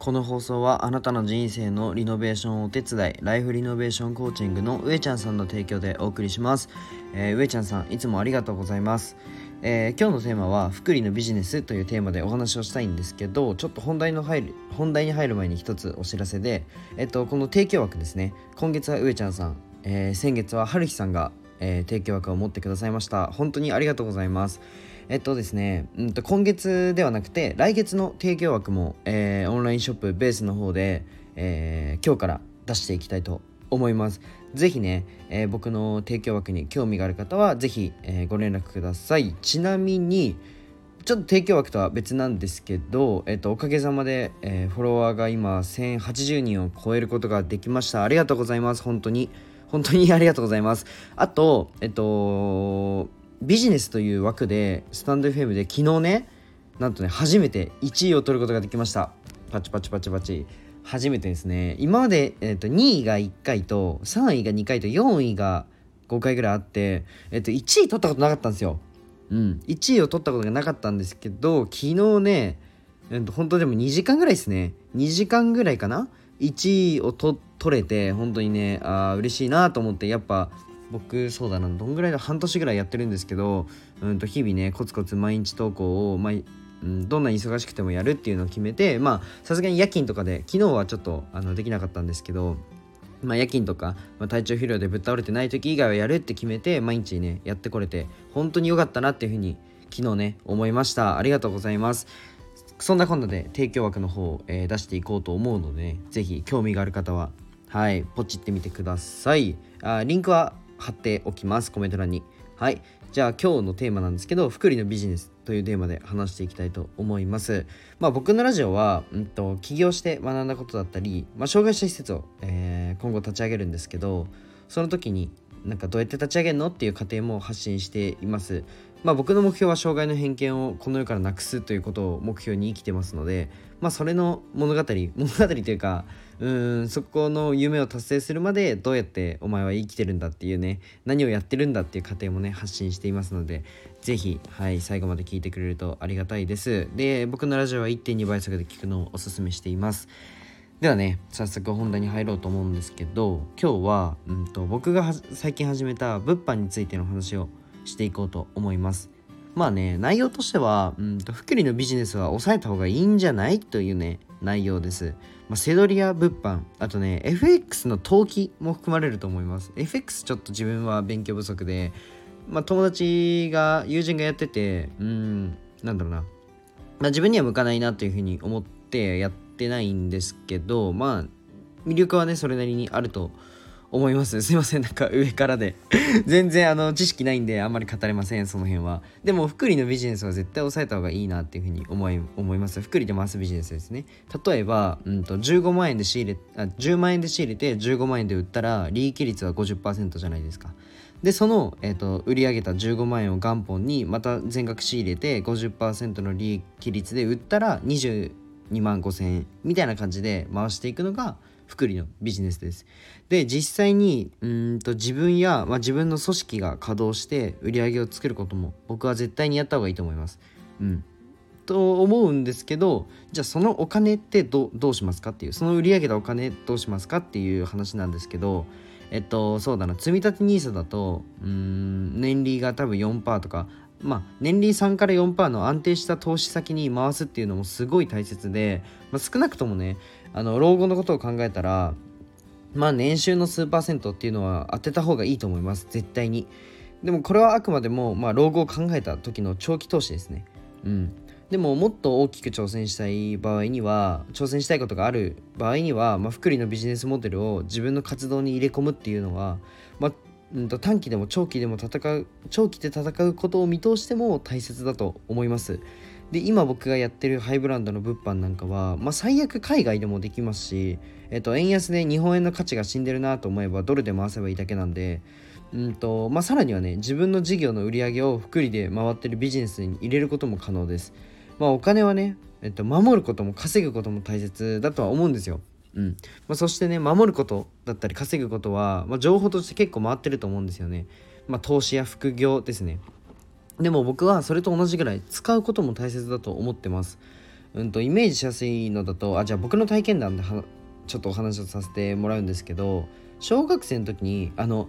この放送はあなたの人生のリノベーションお手伝いライフリノベーションコーチングの上ちゃんさんの提供でお送りします、えー、上ちゃんさんいつもありがとうございます、えー、今日のテーマは福利のビジネスというテーマでお話をしたいんですけどちょっと本題の入る本題に入る前に一つお知らせで、えっと、この提供枠ですね。今月は上ちゃんさん、えー、先月は春日さんが、え提供枠を持ってくださいました本当にありがとうございますえっとですね、うんと今月ではなくて来月の提供枠も、えー、オンラインショップベースの方で、えー、今日から出していきたいと思います。ぜひね、えー、僕の提供枠に興味がある方はぜひ、えー、ご連絡ください。ちなみに、ちょっと提供枠とは別なんですけど、えっと、おかげさまで、えー、フォロワーが今1080人を超えることができました。ありがとうございます。本当に。本当にありがとうございます。あと、えっと、ビジネスという枠でスタンド FM で昨日ねなんとね初めて1位を取ることができました。パチパチパチパチ。初めてですね。今まで、えーと、2位が1回と3位が2回と4位が5回ぐらいあって、えーと、1位取ったことなかったんですよ。うん。1位を取ったことがなかったんですけど昨日ね、えーと、本当でも2時間ぐらいですね。2時間ぐらいかな1位を取れて本当にねあ嬉しいなと思ってやっぱ僕そうだなどんぐらいだ半年ぐらいやってるんですけど、うん、と日々ねコツコツ毎日投稿を、まうん、どんなに忙しくてもやるっていうのを決めてまあさすがに夜勤とかで昨日はちょっとあのできなかったんですけどまあ、夜勤とか、まあ、体調不良でぶっ倒れてない時以外はやるって決めて毎日ねやってこれて本当に良かったなっていうふうに昨日ね思いました。ありがとうございます。そんなこんなで提供枠の方を、えー、出していこうと思うので、ね、ぜひ興味がある方ははいポチってみてください。あリンクは貼っておきます。コメント欄に。はい。じゃあ今日のテーマなんですけど福利のビジネスというテーマで話していきたいと思います。まあ僕のラジオは、うんと、起業して学んだことだったり、まあ、障害者施設を、えー、今後立ち上げるんですけどその時になんかどうやって立ち上げるのっていう過程も発信しています。まあ僕の目標は障害の偏見をこの世からなくすということを目標に生きてますのでまあそれの物語 物語というかうんそこの夢を達成するまでどうやってお前は生きてるんだっていうね何をやってるんだっていう過程もね発信していますので是非はい最後まで聞いてくれるとありがたいです。で僕のラジオは1.2倍速で聞くのをおすすめしています。ではね早速本題に入ろうと思うんですけど今日は、うんと、僕が最近始めた物販についての話をしていこうと思います。まあね内容としては、うんと、福利のビジネスは抑えた方がいいんじゃないというね内容です。まあ、セドリや物販あとね FX の投機も含まれると思います。FX ちょっと自分は勉強不足で、まあ、友達が友人がやっててうんなんだろうな、まあ、自分には向かないなというふうに思ってやっててないんですけどまあ魅力はねそれなりにあると思います。すいません、なんか上からで 全然あの知識ないんであんまり語れません、その辺は。でも、福利のビジネスは絶対抑えた方がいいなっていうふうに思い思います。福利で回すビジネスですね。例えば、うんと、15万円で仕入れ、あ10万円で仕入れて15万円で売ったら利益率は50%じゃないですか。で、その、えーと、売り上げた15万円を元本にまた全額仕入れて50%の利益率で売ったら2万5000円みたいな感じで回していくのが福利のビジネスです。で実際にうんと自分や、まあ、自分の組織が稼働して売り上げを作ることも僕は絶対にやった方がいいと思います。うん、と思うんですけどじゃあそのお金ってどどうしますかっていうその売り上げたお金どうしますかっていう話なんですけどえっとそうだな積立 NISA だとうん年利が多分4%とかまあ、年利3から4%の安定した投資先に回すっていうのもすごい大切で、まあ、少なくともねあの老後のことを考えたらまあ年収の数パーセントっていうのは当てた方がいいと思います。絶対に。でもこれはあくまでも、まあ、老後を考えた時の長期投資ですね。うん。でももっと大きく挑戦したい場合には挑戦したいことがある場合には、まあ、福利のビジネスモデルを自分の活動に入れ込むっていうのは、まあ、うんと短期でも長期でも戦う長期で戦うことを見通しても大切だと思います。で今僕がやってるハイブランドの物販なんかは、まあ、最悪海外でもできますし、えっと、円安で日本円の価値が死んでるなと思えばドルで回せばいいだけなんで、うんとまあ、さらにはね自分の事業の売り上げを福利で回ってるビジネスに入れることも可能です、まあ、お金はね、えっと、守ることも稼ぐことも大切だとは思うんですよ。うん。まあ、そしてね守ることだったり稼ぐことは、まあ、情報として結構回ってると思うんですよね、まあ、投資や副業ですね。でも僕はそれと同じぐらい使うことも大切だと思ってます。うんとイメージしやすいのだとあじゃあ僕の体験談でちょっとお話をさせてもらうんですけど小学生の時にあの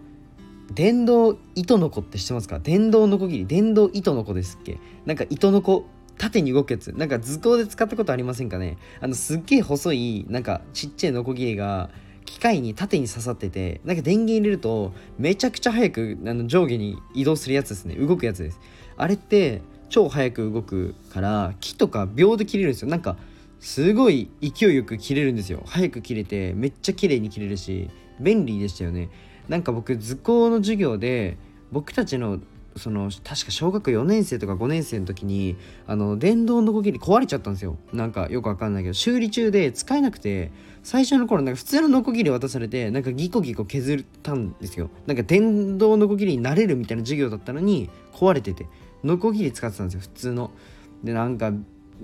電動糸の子って知ってますか？電動のこぎり電動糸の子ですっけ？なんか糸の子縦に動くやつ。なんか図工で使ったことありませんかね？あのすっげえ細いなんかちっちゃいノコギリが機械に縦に刺さっててなんか電源入れるとめちゃくちゃ早くあの上下に移動するやつですね。動くやつです。あれって超速く動くから木とか秒で切れるんですよ。なんかすごい勢いよく切れるんですよ。早く切れてめっちゃ綺麗に切れるし便利でしたよね。なんか僕図工の授業で僕たちのその確か小学4年生とか5年生の時にあの電動のこぎり壊れちゃったんですよ。なんかよくわかんないけど修理中で使えなくて最初の頃なんか普通のノコギリ渡されてなんかギコギコ削ったんですよ。なんか電動ノコギリになれるみたいな授業だったのに壊れててノコギリ使ってたんですよ普通の。でなんか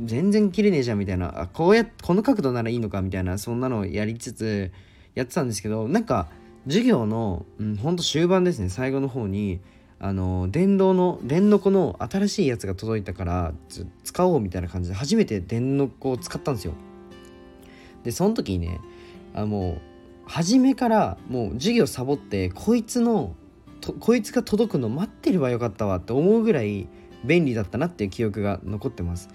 全然切れねえじゃんみたいなあこうやってこの角度ならいいのかみたいなそんなのをやりつつやってたんですけどなんか授業の、うん、ほんと終盤ですね最後の方にあの電動の電の子の新しいやつが届いたから使おうみたいな感じで初めて電の子を使ったんですよ。でその時にねあもう初めからもう授業サボってこいつのこいつが届くの待ってればよかったわって思うぐらい便利だったなっていう記憶が残ってます。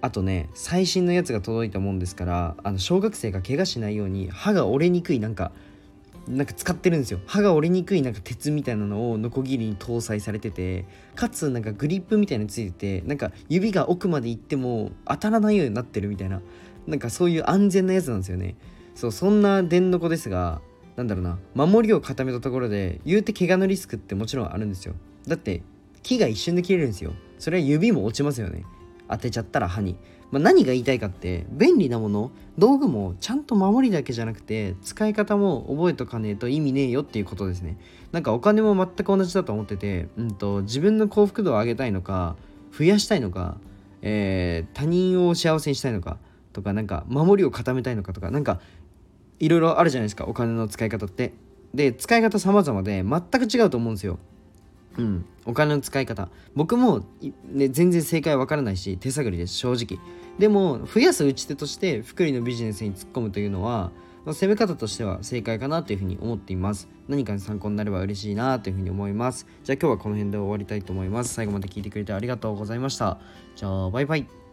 あとね最新のやつが届いたもんですからあの小学生が怪我しないように歯が折れにくいなんかなんか使ってるんですよ。歯が折れにくいなんか鉄みたいなのをノコギリに搭載されててかつなんかグリップみたいについててなんか指が奥まで行っても当たらないようになってるみたいななんかそういう安全なやつなんですよね。そうそんな電の子ですがなんだろうな守りを固めたところで言うて怪我のリスクってもちろんあるんですよ。だって木が一瞬で切れるんですよ。それは指も落ちますよね。当てちゃったら歯に。まあ、何が言いたいかって便利なもの道具もちゃんと守りだけじゃなくて使い方も覚えとかねえと意味ねえよっていうことですね。なんかお金も全く同じだと思ってて、うんと、自分の幸福度を上げたいのか増やしたいのか、えー、他人を幸せにしたいのかとかなんか守りを固めたいのかとかなんかいろいろあるじゃないですかお金の使い方って。で使い方様々で全く違うと思うんですよ。うん、お金の使い方。僕も、ね、全然正解わからないし手探りです正直。でも増やす打ち手として福利のビジネスに突っ込むというのは、まあ、攻め方としては正解かなというふうに思っています。何かに参考になれば嬉しいなというふうに思います。じゃあ今日はこの辺で終わりたいと思います。最後まで聞いてくれてありがとうございました。じゃあバイバイ。